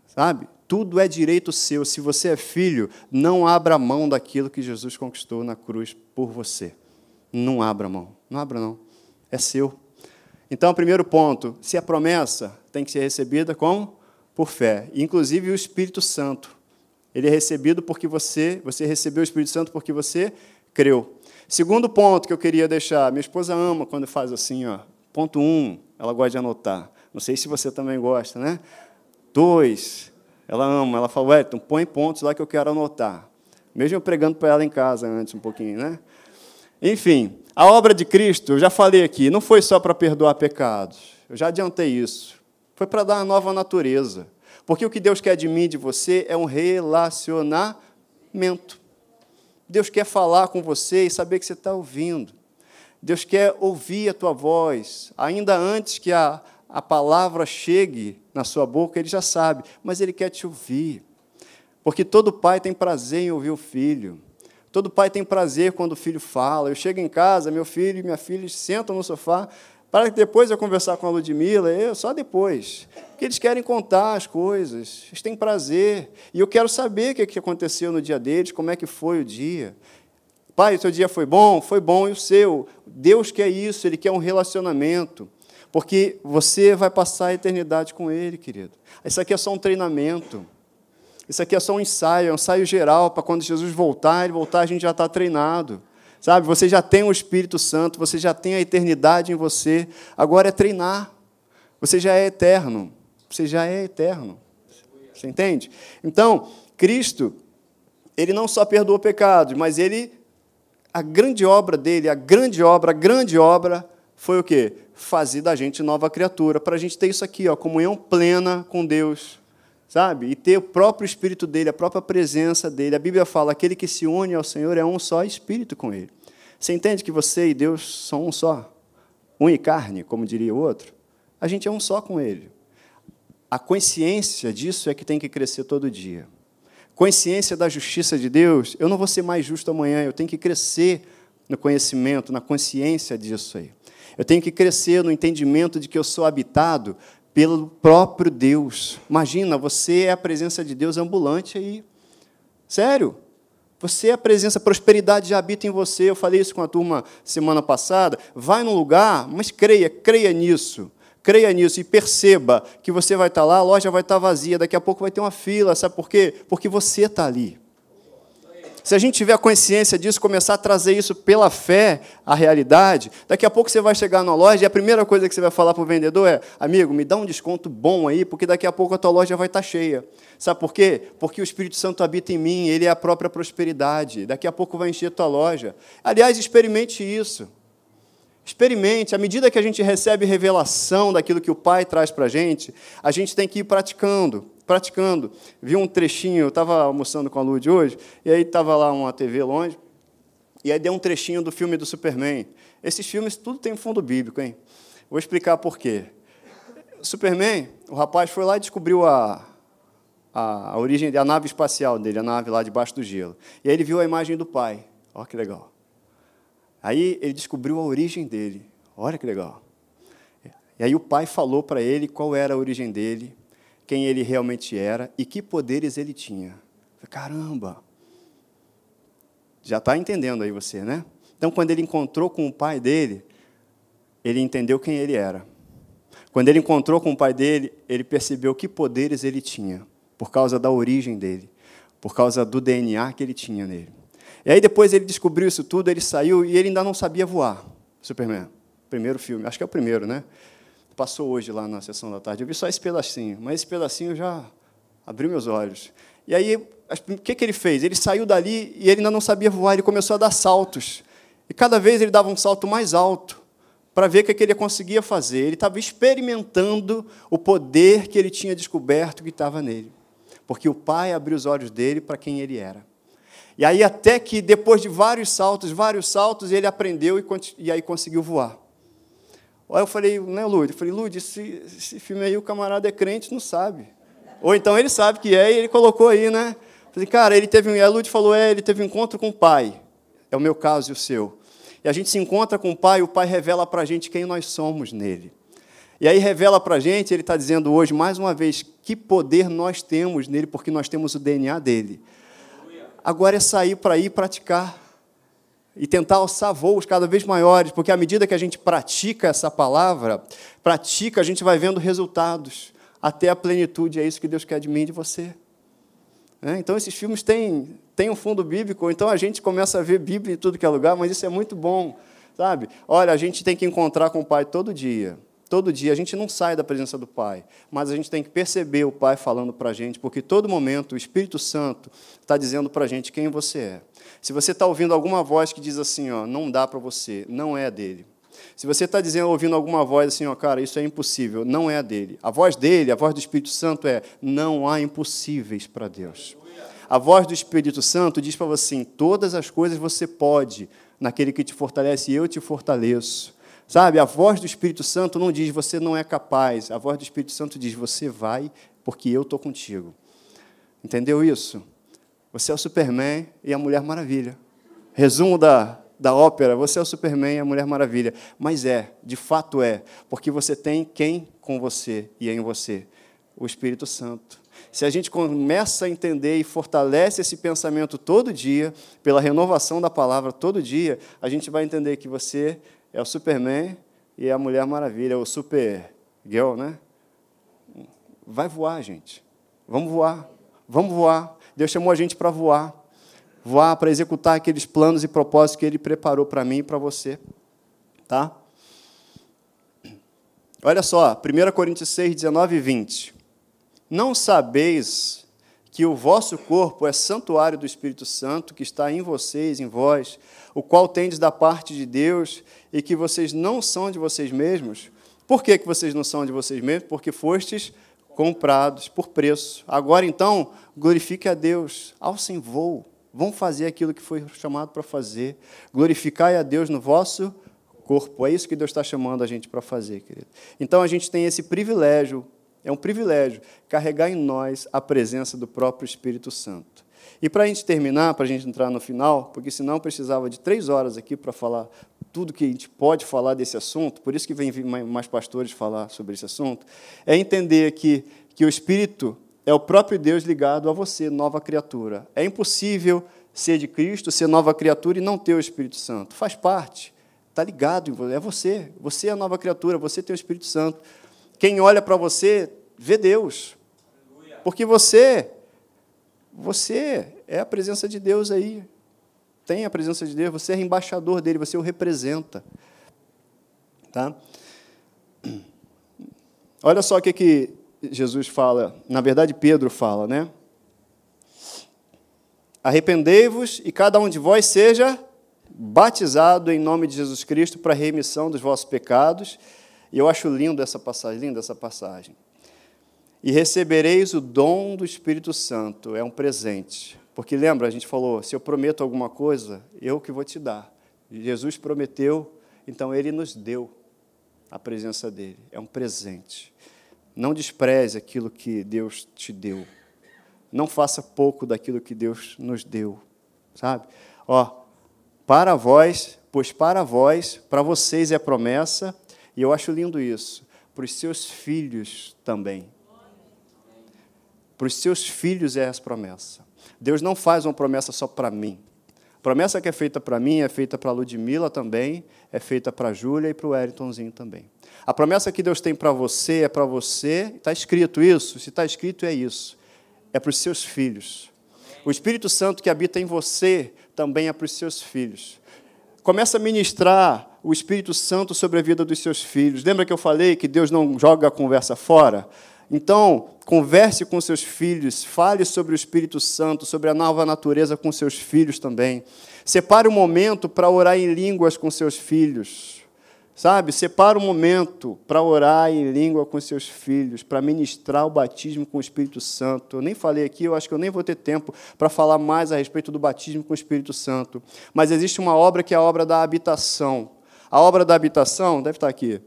Sabe? Tudo é direito seu. Se você é filho, não abra mão daquilo que Jesus conquistou na cruz por você. Não abra mão. Não abra, não. É seu. Então, primeiro ponto: se a promessa tem que ser recebida como? Por fé. Inclusive o Espírito Santo. Ele é recebido porque você, você recebeu o Espírito Santo porque você creu. Segundo ponto que eu queria deixar, minha esposa ama quando faz assim, ó. Ponto um, ela gosta de anotar. Não sei se você também gosta, né? Dois, ela ama, ela fala, Wellington, põe pontos lá que eu quero anotar. Mesmo eu pregando para ela em casa antes um pouquinho, né? Enfim, a obra de Cristo, eu já falei aqui, não foi só para perdoar pecados. Eu já adiantei isso. Foi para dar uma nova natureza. Porque o que Deus quer de mim e de você é um relacionamento. Deus quer falar com você e saber que você está ouvindo. Deus quer ouvir a tua voz, ainda antes que a, a palavra chegue na sua boca, ele já sabe, mas ele quer te ouvir. Porque todo pai tem prazer em ouvir o filho. Todo pai tem prazer quando o filho fala. Eu chego em casa, meu filho e minha filha sentam no sofá, para depois eu conversar com a Ludmilla, eu só depois. Porque eles querem contar as coisas, eles têm prazer. E eu quero saber o que aconteceu no dia deles, como é que foi o dia. Pai, o seu dia foi bom? Foi bom, e o seu? Deus quer isso, Ele quer um relacionamento. Porque você vai passar a eternidade com Ele, querido. Isso aqui é só um treinamento. Isso aqui é só um ensaio, é um ensaio geral, para quando Jesus voltar, ele voltar, a gente já está treinado. Sabe, você já tem o Espírito Santo, você já tem a eternidade em você. Agora é treinar. Você já é eterno. Você já é eterno. Você entende? Então, Cristo, ele não só perdoou pecados, mas ele a grande obra dele, a grande obra, a grande obra foi o quê? Fazer da gente nova criatura, para a gente ter isso aqui, ó, comunhão plena com Deus, sabe? E ter o próprio Espírito dele, a própria presença dele. A Bíblia fala: aquele que se une ao Senhor é um só Espírito com ele. Você entende que você e Deus são um só? Um e carne, como diria o outro? A gente é um só com ele. A consciência disso é que tem que crescer todo dia. Consciência da justiça de Deus, eu não vou ser mais justo amanhã, eu tenho que crescer no conhecimento, na consciência disso aí. Eu tenho que crescer no entendimento de que eu sou habitado pelo próprio Deus. Imagina, você é a presença de Deus ambulante aí. Sério? Você é a presença, a prosperidade já habita em você. Eu falei isso com a turma semana passada. Vai num lugar, mas creia, creia nisso. Creia nisso e perceba que você vai estar lá, a loja vai estar vazia, daqui a pouco vai ter uma fila, sabe por quê? Porque você está ali. Se a gente tiver a consciência disso, começar a trazer isso pela fé à realidade, daqui a pouco você vai chegar na loja e a primeira coisa que você vai falar para o vendedor é: amigo, me dá um desconto bom aí, porque daqui a pouco a tua loja vai estar cheia. Sabe por quê? Porque o Espírito Santo habita em mim, ele é a própria prosperidade. Daqui a pouco vai encher a tua loja. Aliás, experimente isso. Experimente, à medida que a gente recebe revelação daquilo que o Pai traz para a gente, a gente tem que ir praticando praticando. Vi um trechinho, eu estava almoçando com a Lud hoje, e aí estava lá uma TV longe, e aí deu um trechinho do filme do Superman. Esses filmes tudo tem fundo bíblico, hein? Vou explicar por quê. Superman, o rapaz foi lá e descobriu a, a, a origem da nave espacial dele, a nave lá debaixo do gelo. E aí ele viu a imagem do pai. Olha que legal. Aí ele descobriu a origem dele. Olha que legal. E aí o pai falou para ele qual era a origem dele, quem ele realmente era e que poderes ele tinha. Caramba! Já está entendendo aí você, né? Então, quando ele encontrou com o pai dele, ele entendeu quem ele era. Quando ele encontrou com o pai dele, ele percebeu que poderes ele tinha, por causa da origem dele, por causa do DNA que ele tinha nele. E aí depois ele descobriu isso tudo, ele saiu e ele ainda não sabia voar. Superman, primeiro filme, acho que é o primeiro, né? Passou hoje lá na sessão da tarde. Eu vi só esse pedacinho, mas esse pedacinho já abriu meus olhos. E aí, o que, que ele fez? Ele saiu dali e ele ainda não sabia voar, ele começou a dar saltos. E cada vez ele dava um salto mais alto para ver o que ele conseguia fazer. Ele estava experimentando o poder que ele tinha descoberto que estava nele. Porque o pai abriu os olhos dele para quem ele era. E aí, até que depois de vários saltos, vários saltos, ele aprendeu e, e aí conseguiu voar. Aí eu falei, né, Lud? Eu falei, Lud, esse, esse filme aí o camarada é crente, não sabe. Ou então ele sabe que é e ele colocou aí, né? Eu falei, cara, ele teve um. E a Lud falou, é, ele teve um encontro com o pai. É o meu caso e o seu. E a gente se encontra com o pai, e o pai revela para a gente quem nós somos nele. E aí revela para a gente, ele está dizendo hoje, mais uma vez, que poder nós temos nele, porque nós temos o DNA dele. Agora é sair para ir praticar e tentar alçar voos cada vez maiores, porque à medida que a gente pratica essa palavra, pratica, a gente vai vendo resultados até a plenitude. É isso que Deus quer de mim e de você. É, então, esses filmes têm, têm um fundo bíblico, então a gente começa a ver Bíblia em tudo que é lugar, mas isso é muito bom, sabe? Olha, a gente tem que encontrar com o Pai todo dia. Todo dia a gente não sai da presença do Pai, mas a gente tem que perceber o Pai falando para a gente, porque todo momento o Espírito Santo está dizendo para a gente quem você é. Se você está ouvindo alguma voz que diz assim, ó, não dá para você, não é dele. Se você está dizendo, ouvindo alguma voz assim, ó, cara, isso é impossível, não é a dele. A voz dele, a voz do Espírito Santo é: não há impossíveis para Deus. A voz do Espírito Santo diz para você assim: todas as coisas você pode naquele que te fortalece, eu te fortaleço. Sabe, a voz do Espírito Santo não diz você não é capaz, a voz do Espírito Santo diz você vai, porque eu estou contigo. Entendeu isso? Você é o Superman e a Mulher Maravilha. Resumo da, da ópera, você é o Superman e a Mulher Maravilha. Mas é, de fato é, porque você tem quem com você e em você? O Espírito Santo. Se a gente começa a entender e fortalece esse pensamento todo dia, pela renovação da palavra todo dia, a gente vai entender que você é o Superman e é a Mulher Maravilha, o Super Girl, né? Vai voar, gente. Vamos voar. Vamos voar. Deus chamou a gente para voar. Voar para executar aqueles planos e propósitos que Ele preparou para mim e para você. Tá? Olha só, 1 Coríntios 6, 19 e 20. Não sabeis que o vosso corpo é santuário do Espírito Santo, que está em vocês, em vós, o qual tendes da parte de Deus, e que vocês não são de vocês mesmos. Por que, que vocês não são de vocês mesmos? Porque fostes comprados por preço. Agora, então, glorifique a Deus, alcem voo, vão fazer aquilo que foi chamado para fazer. Glorificai a Deus no vosso corpo. É isso que Deus está chamando a gente para fazer, querido. Então, a gente tem esse privilégio, é um privilégio, carregar em nós a presença do próprio Espírito Santo. E para a gente terminar, para a gente entrar no final, porque senão precisava de três horas aqui para falar tudo que a gente pode falar desse assunto, por isso que vem mais pastores falar sobre esse assunto, é entender que, que o Espírito é o próprio Deus ligado a você, nova criatura. É impossível ser de Cristo, ser nova criatura e não ter o Espírito Santo. Faz parte, está ligado, é você. Você é a nova criatura, você tem o Espírito Santo. Quem olha para você, vê Deus. Porque você você é a presença de Deus aí. Tem a presença de Deus, você é embaixador dele, você o representa. Tá? Olha só o que, que Jesus fala, na verdade Pedro fala, né? Arrependei-vos e cada um de vós seja batizado em nome de Jesus Cristo para a remissão dos vossos pecados. E eu acho lindo essa passagem, linda essa passagem e recebereis o dom do Espírito Santo. É um presente. Porque lembra, a gente falou: se eu prometo alguma coisa, eu que vou te dar. Jesus prometeu, então ele nos deu a presença dele. É um presente. Não despreze aquilo que Deus te deu. Não faça pouco daquilo que Deus nos deu. Sabe? Ó, para vós, pois para vós, para vocês é promessa, e eu acho lindo isso, para os seus filhos também. Para os seus filhos é essa promessa. Deus não faz uma promessa só para mim. A promessa que é feita para mim é feita para a Ludmilla também, é feita para a Júlia e para o Eritonzinho também. A promessa que Deus tem para você é para você, está escrito isso, se está escrito é isso, é para os seus filhos. O Espírito Santo que habita em você também é para os seus filhos. Começa a ministrar o Espírito Santo sobre a vida dos seus filhos. Lembra que eu falei que Deus não joga a conversa fora? Então, converse com seus filhos, fale sobre o Espírito Santo, sobre a nova natureza com seus filhos também. Separe um momento para orar em línguas com seus filhos. Sabe, separa um momento para orar em língua com seus filhos, para ministrar o batismo com o Espírito Santo. Eu nem falei aqui, eu acho que eu nem vou ter tempo para falar mais a respeito do batismo com o Espírito Santo. Mas existe uma obra que é a obra da habitação. A obra da habitação, deve estar aqui,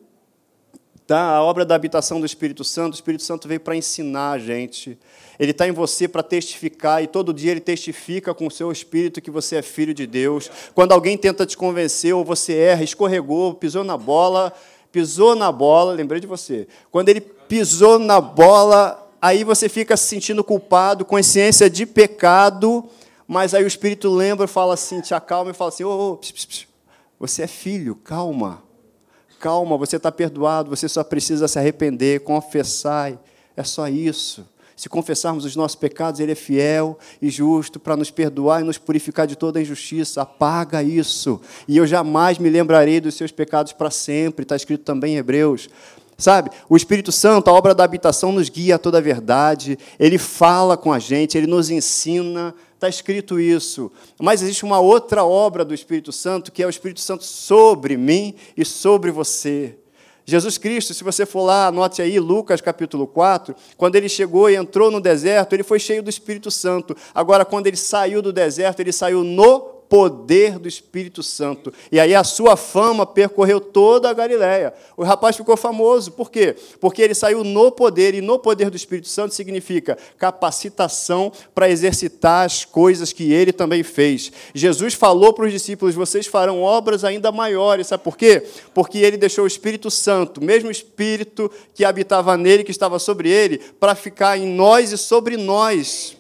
tá? a obra da habitação do Espírito Santo, o Espírito Santo veio para ensinar a gente. Ele está em você para testificar, e todo dia ele testifica com o seu espírito que você é filho de Deus. Quando alguém tenta te convencer, ou você erra, escorregou, pisou na bola, pisou na bola, lembrei de você. Quando ele pisou na bola, aí você fica se sentindo culpado, consciência de pecado, mas aí o Espírito lembra, fala assim, te acalma e fala assim: ô, oh, oh, você é filho, calma. Calma, você está perdoado, você só precisa se arrepender, confessar. É só isso. Se confessarmos os nossos pecados, Ele é fiel e justo para nos perdoar e nos purificar de toda injustiça. Apaga isso. E eu jamais me lembrarei dos seus pecados para sempre. Está escrito também em Hebreus. Sabe? O Espírito Santo, a obra da habitação, nos guia a toda a verdade. Ele fala com a gente, ele nos ensina está escrito isso. Mas existe uma outra obra do Espírito Santo, que é o Espírito Santo sobre mim e sobre você. Jesus Cristo, se você for lá, anote aí, Lucas capítulo 4, quando ele chegou e entrou no deserto, ele foi cheio do Espírito Santo. Agora, quando ele saiu do deserto, ele saiu no poder do Espírito Santo. E aí a sua fama percorreu toda a Galiléia. O rapaz ficou famoso. Por quê? Porque ele saiu no poder, e no poder do Espírito Santo significa capacitação para exercitar as coisas que ele também fez. Jesus falou para os discípulos: vocês farão obras ainda maiores. Sabe por quê? Porque ele deixou o Espírito Santo, o mesmo Espírito que habitava nele, que estava sobre ele, para ficar em nós e sobre nós.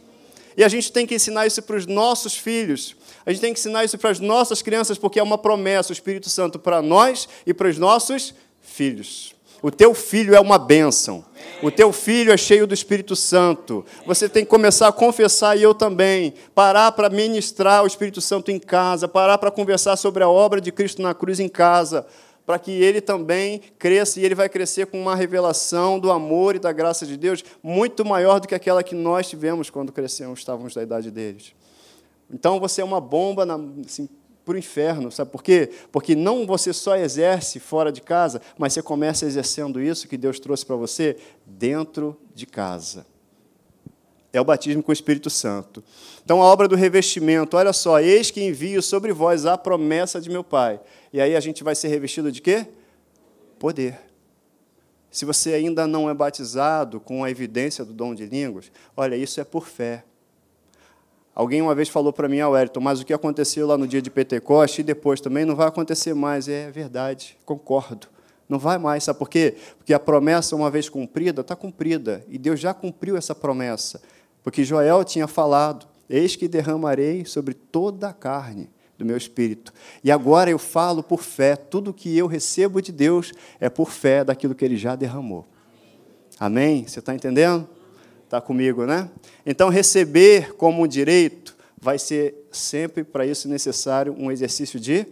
E a gente tem que ensinar isso para os nossos filhos. A gente tem que ensinar isso para as nossas crianças, porque é uma promessa, o Espírito Santo, para nós e para os nossos filhos. O teu filho é uma bênção. O teu filho é cheio do Espírito Santo. Você tem que começar a confessar, e eu também. Parar para ministrar o Espírito Santo em casa. Parar para conversar sobre a obra de Cristo na cruz em casa. Para que ele também cresça e ele vai crescer com uma revelação do amor e da graça de Deus muito maior do que aquela que nós tivemos quando crescemos, estávamos da idade deles. Então você é uma bomba assim, para o inferno, sabe por quê? Porque não você só exerce fora de casa, mas você começa exercendo isso que Deus trouxe para você dentro de casa. É o batismo com o Espírito Santo. Então, a obra do revestimento, olha só, eis que envio sobre vós a promessa de meu Pai. E aí a gente vai ser revestido de quê? Poder. Se você ainda não é batizado com a evidência do dom de línguas, olha, isso é por fé. Alguém uma vez falou para mim, ah, Wellington, mas o que aconteceu lá no dia de Pentecoste e depois também não vai acontecer mais. É verdade, concordo. Não vai mais, sabe por quê? Porque a promessa, uma vez cumprida, está cumprida. E Deus já cumpriu essa promessa. Porque Joel tinha falado: Eis que derramarei sobre toda a carne do meu espírito. E agora eu falo por fé, tudo que eu recebo de Deus é por fé daquilo que ele já derramou. Amém? Você está entendendo? Está comigo, né? Então, receber como um direito vai ser sempre para isso necessário um exercício de.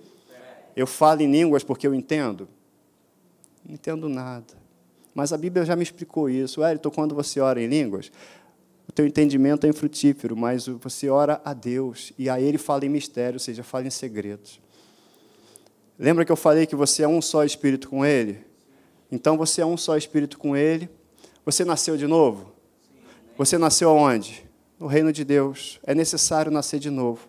Eu falo em línguas porque eu entendo? Não entendo nada. Mas a Bíblia já me explicou isso. Wellington, quando você ora em línguas, o teu entendimento é infrutífero, mas você ora a Deus e a Ele fala em mistério, ou seja, fala em segredos. Lembra que eu falei que você é um só espírito com Ele? Então você é um só espírito com Ele. Você nasceu de novo? Você nasceu aonde? No reino de Deus. É necessário nascer de novo.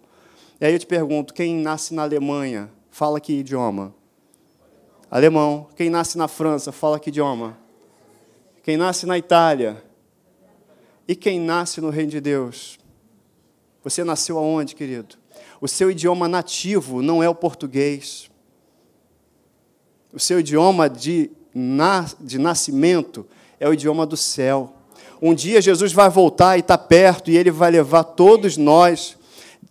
E aí eu te pergunto: quem nasce na Alemanha, fala que idioma? Alemão. Quem nasce na França, fala que idioma? Quem nasce na Itália? E quem nasce no reino de Deus? Você nasceu aonde, querido? O seu idioma nativo não é o português. O seu idioma de, na, de nascimento é o idioma do céu. Um dia Jesus vai voltar e está perto, e ele vai levar todos nós.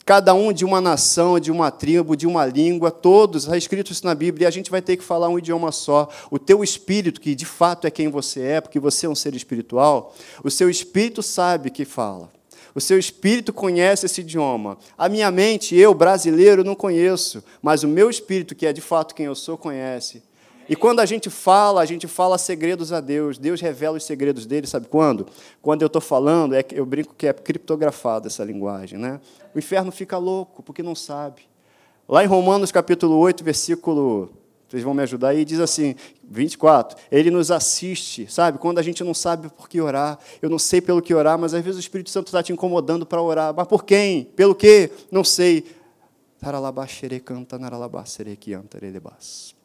cada um de uma nação, de uma tribo, de uma língua, todos, está escrito isso na Bíblia, e a gente vai ter que falar um idioma só. O teu espírito, que de fato é quem você é, porque você é um ser espiritual, o seu espírito sabe que fala. O seu espírito conhece esse idioma. A minha mente, eu, brasileiro, não conheço, mas o meu espírito, que é de fato quem eu sou, conhece. E quando a gente fala, a gente fala segredos a Deus. Deus revela os segredos dele, sabe quando? Quando eu estou falando, é, eu brinco que é criptografada essa linguagem. Né? O inferno fica louco, porque não sabe. Lá em Romanos capítulo 8, versículo. Vocês vão me ajudar aí, diz assim, 24. Ele nos assiste, sabe? Quando a gente não sabe por que orar, eu não sei pelo que orar, mas às vezes o Espírito Santo está te incomodando para orar. Mas por quem? Pelo quê? Não sei. Taralabaxere canta naralabaxere que antarelebas.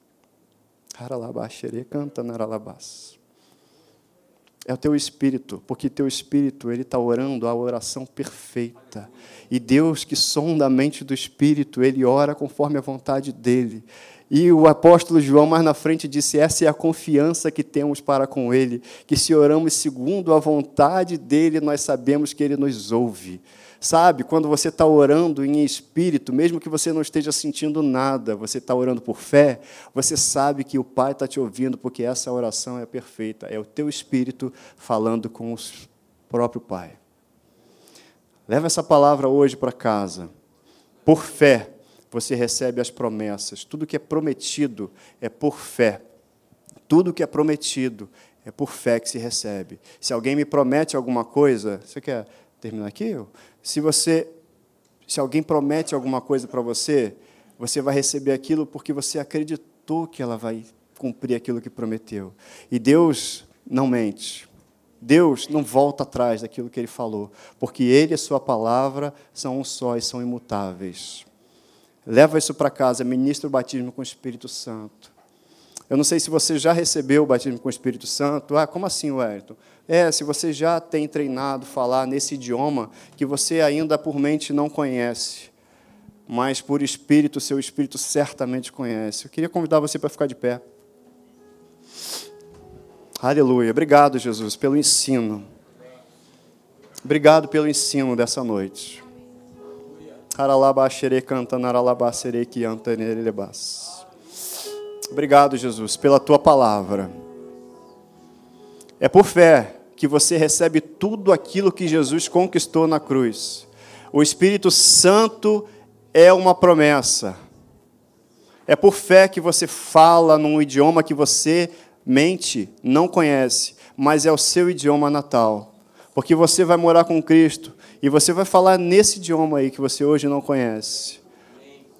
É o teu espírito, porque teu espírito ele está orando a oração perfeita. E Deus que sonda a mente do espírito, ele ora conforme a vontade dele. E o apóstolo João, mais na frente, disse: essa é a confiança que temos para com ele, que se oramos segundo a vontade dele, nós sabemos que ele nos ouve. Sabe, quando você está orando em espírito, mesmo que você não esteja sentindo nada, você está orando por fé, você sabe que o Pai está te ouvindo, porque essa oração é perfeita. É o teu espírito falando com o próprio Pai. Leva essa palavra hoje para casa. Por fé, você recebe as promessas. Tudo que é prometido é por fé. Tudo que é prometido é por fé que se recebe. Se alguém me promete alguma coisa, você quer terminar aqui? Se você, se alguém promete alguma coisa para você, você vai receber aquilo porque você acreditou que ela vai cumprir aquilo que prometeu. E Deus não mente. Deus não volta atrás daquilo que ele falou, porque ele e a sua palavra são um só e são imutáveis. Leva isso para casa, ministra o batismo com o Espírito Santo. Eu não sei se você já recebeu o batismo com o Espírito Santo. Ah, como assim, Wellington? É, se você já tem treinado falar nesse idioma que você ainda por mente não conhece, mas por espírito, seu espírito certamente conhece. Eu queria convidar você para ficar de pé. Aleluia. Obrigado, Jesus, pelo ensino. Obrigado pelo ensino dessa noite. Obrigado, Jesus, pela tua palavra. É por fé que você recebe tudo aquilo que Jesus conquistou na cruz. O Espírito Santo é uma promessa. É por fé que você fala num idioma que você mente, não conhece, mas é o seu idioma natal. Porque você vai morar com Cristo e você vai falar nesse idioma aí que você hoje não conhece.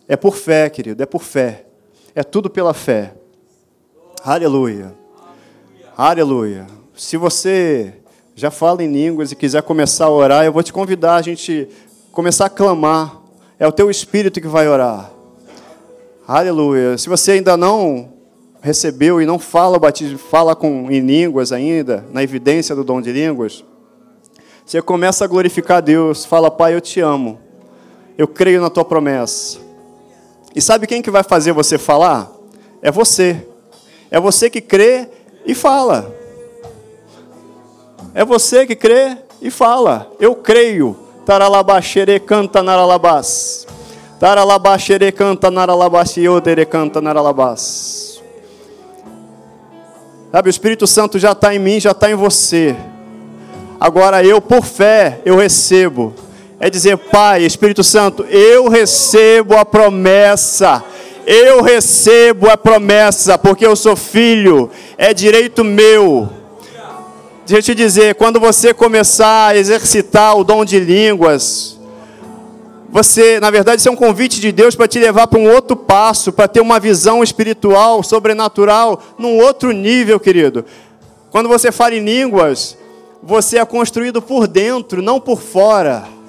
É por fé, querido, é por fé. É tudo pela fé. Aleluia. Aleluia. Se você já fala em línguas e quiser começar a orar, eu vou te convidar a gente começar a clamar. É o teu espírito que vai orar. Aleluia. Se você ainda não recebeu e não fala batismo, fala com, em línguas ainda, na evidência do dom de línguas, você começa a glorificar Deus, fala, Pai, eu te amo, eu creio na tua promessa. E sabe quem que vai fazer você falar? É você. É você que crê e fala. É você que crê e fala. Eu creio. Taralabaxere canta naralabás. Taralabaxere canta naralabás. Yodere canta naralabás. Sabe, o Espírito Santo já está em mim, já está em você. Agora eu, por fé, eu recebo. É dizer, Pai, Espírito Santo, eu recebo a promessa. Eu recebo a promessa, porque eu sou filho, é direito meu. Deixa eu te dizer, quando você começar a exercitar o dom de línguas, você, na verdade, isso é um convite de Deus para te levar para um outro passo, para ter uma visão espiritual, sobrenatural, num outro nível, querido. Quando você fala em línguas, você é construído por dentro, não por fora.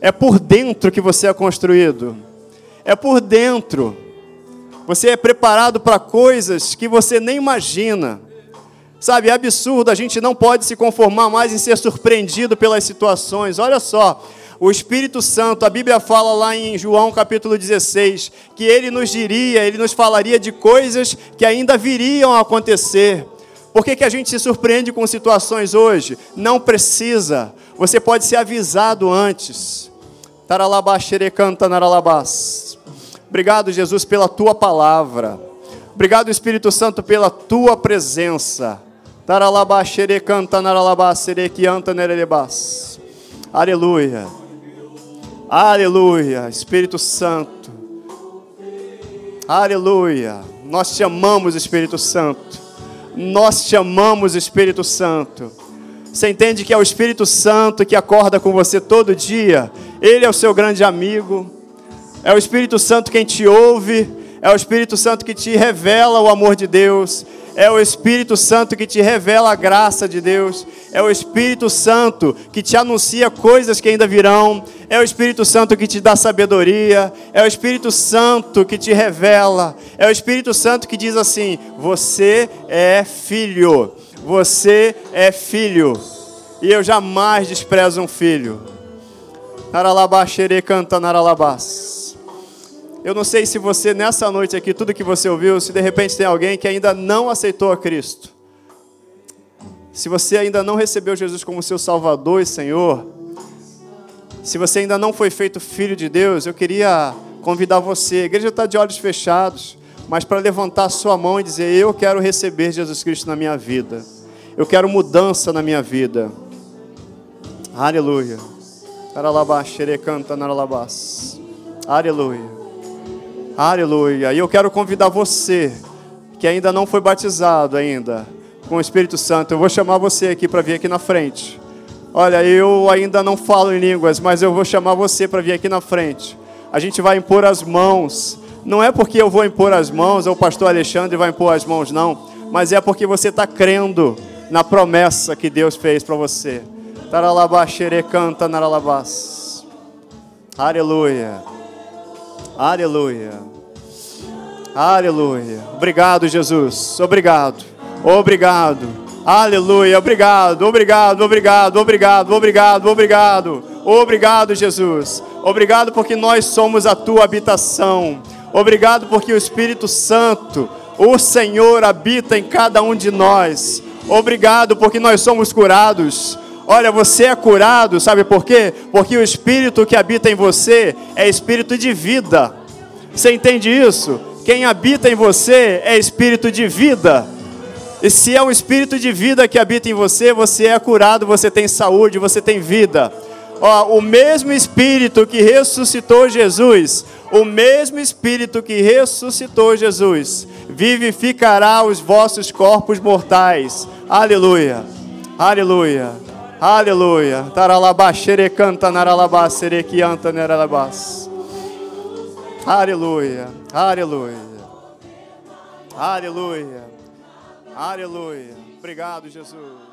É por dentro que você é construído. É por dentro. Você é preparado para coisas que você nem imagina. Sabe, é absurdo, a gente não pode se conformar mais em ser surpreendido pelas situações. Olha só, o Espírito Santo, a Bíblia fala lá em João capítulo 16, que ele nos diria, ele nos falaria de coisas que ainda viriam a acontecer. Por que, que a gente se surpreende com situações hoje? Não precisa, você pode ser avisado antes. Obrigado, Jesus, pela tua palavra. Obrigado, Espírito Santo, pela tua presença. Aleluia. Aleluia. Espírito Santo. Aleluia. Nós te amamos, Espírito Santo. Nós te amamos, Espírito Santo. Você entende que é o Espírito Santo que acorda com você todo dia. Ele é o seu grande amigo. É o Espírito Santo quem te ouve. É o Espírito Santo que te revela o amor de Deus. É o Espírito Santo que te revela a graça de Deus. É o Espírito Santo que te anuncia coisas que ainda virão. É o Espírito Santo que te dá sabedoria. É o Espírito Santo que te revela. É o Espírito Santo que diz assim: Você é filho. Você é filho. E eu jamais desprezo um filho. Naralabaxere canta naralabás. Eu não sei se você, nessa noite aqui, tudo que você ouviu, se de repente tem alguém que ainda não aceitou a Cristo. Se você ainda não recebeu Jesus como seu Salvador e Senhor, se você ainda não foi feito filho de Deus, eu queria convidar você. A igreja está de olhos fechados mas para levantar sua mão e dizer: Eu quero receber Jesus Cristo na minha vida. Eu quero mudança na minha vida. Aleluia. Aleluia. Aleluia. E eu quero convidar você que ainda não foi batizado ainda com o Espírito Santo. Eu vou chamar você aqui para vir aqui na frente. Olha, eu ainda não falo em línguas, mas eu vou chamar você para vir aqui na frente. A gente vai impor as mãos não é porque eu vou impor as mãos, ou o pastor Alexandre vai impor as mãos, não. Mas é porque você está crendo na promessa que Deus fez para você. Taralabaxere canta naralabás. Aleluia. Aleluia. Aleluia. Obrigado, Jesus. Obrigado. Obrigado. Aleluia. Obrigado. Obrigado. Obrigado. Obrigado. Obrigado. Obrigado. Obrigado, Jesus. Obrigado porque nós somos a tua habitação. Obrigado porque o Espírito Santo, o Senhor, habita em cada um de nós. Obrigado porque nós somos curados. Olha, você é curado, sabe por quê? Porque o Espírito que habita em você é Espírito de vida. Você entende isso? Quem habita em você é Espírito de vida. E se é um Espírito de vida que habita em você, você é curado, você tem saúde, você tem vida. Ó, o mesmo Espírito que ressuscitou Jesus, o mesmo Espírito que ressuscitou Jesus, vivificará os vossos corpos mortais. Aleluia, aleluia, aleluia. Taralabaxere canta naralabasere que anta neralabas. Aleluia, aleluia, aleluia, aleluia. Obrigado, Jesus.